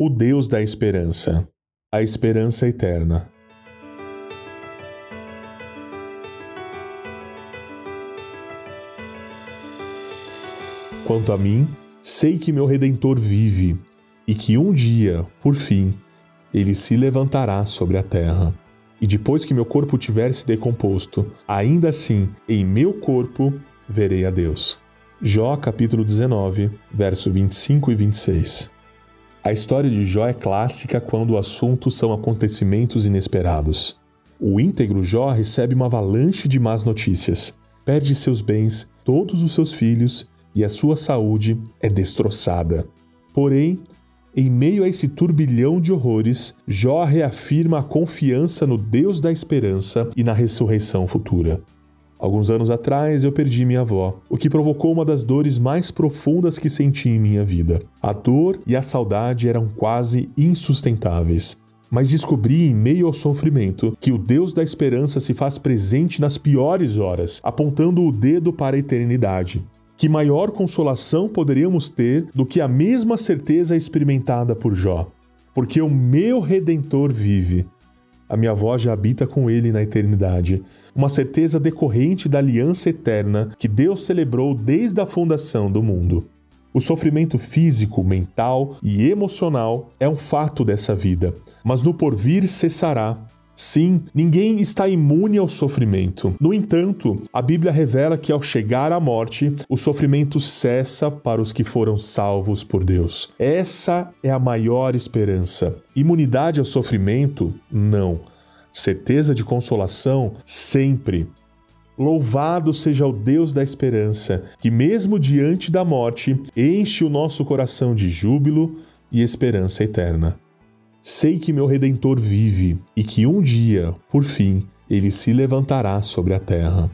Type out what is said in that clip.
O Deus da esperança, a esperança eterna. Quanto a mim, sei que meu redentor vive e que um dia, por fim, ele se levantará sobre a terra. E depois que meu corpo tiver se decomposto, ainda assim, em meu corpo verei a Deus. Jó capítulo 19, verso 25 e 26. A história de Jó é clássica quando o assunto são acontecimentos inesperados. O íntegro Jó recebe uma avalanche de más notícias, perde seus bens, todos os seus filhos e a sua saúde é destroçada. Porém, em meio a esse turbilhão de horrores, Jó reafirma a confiança no Deus da esperança e na ressurreição futura. Alguns anos atrás eu perdi minha avó, o que provocou uma das dores mais profundas que senti em minha vida. A dor e a saudade eram quase insustentáveis. Mas descobri em meio ao sofrimento que o Deus da esperança se faz presente nas piores horas, apontando o dedo para a eternidade. Que maior consolação poderíamos ter do que a mesma certeza experimentada por Jó? Porque o meu redentor vive a minha avó já habita com ele na eternidade. Uma certeza decorrente da aliança eterna que Deus celebrou desde a fundação do mundo. O sofrimento físico, mental e emocional é um fato dessa vida, mas no porvir cessará Sim, ninguém está imune ao sofrimento. No entanto, a Bíblia revela que ao chegar à morte, o sofrimento cessa para os que foram salvos por Deus. Essa é a maior esperança. Imunidade ao sofrimento? Não. Certeza de consolação? Sempre. Louvado seja o Deus da esperança, que, mesmo diante da morte, enche o nosso coração de júbilo e esperança eterna. Sei que meu redentor vive e que um dia, por fim, ele se levantará sobre a terra.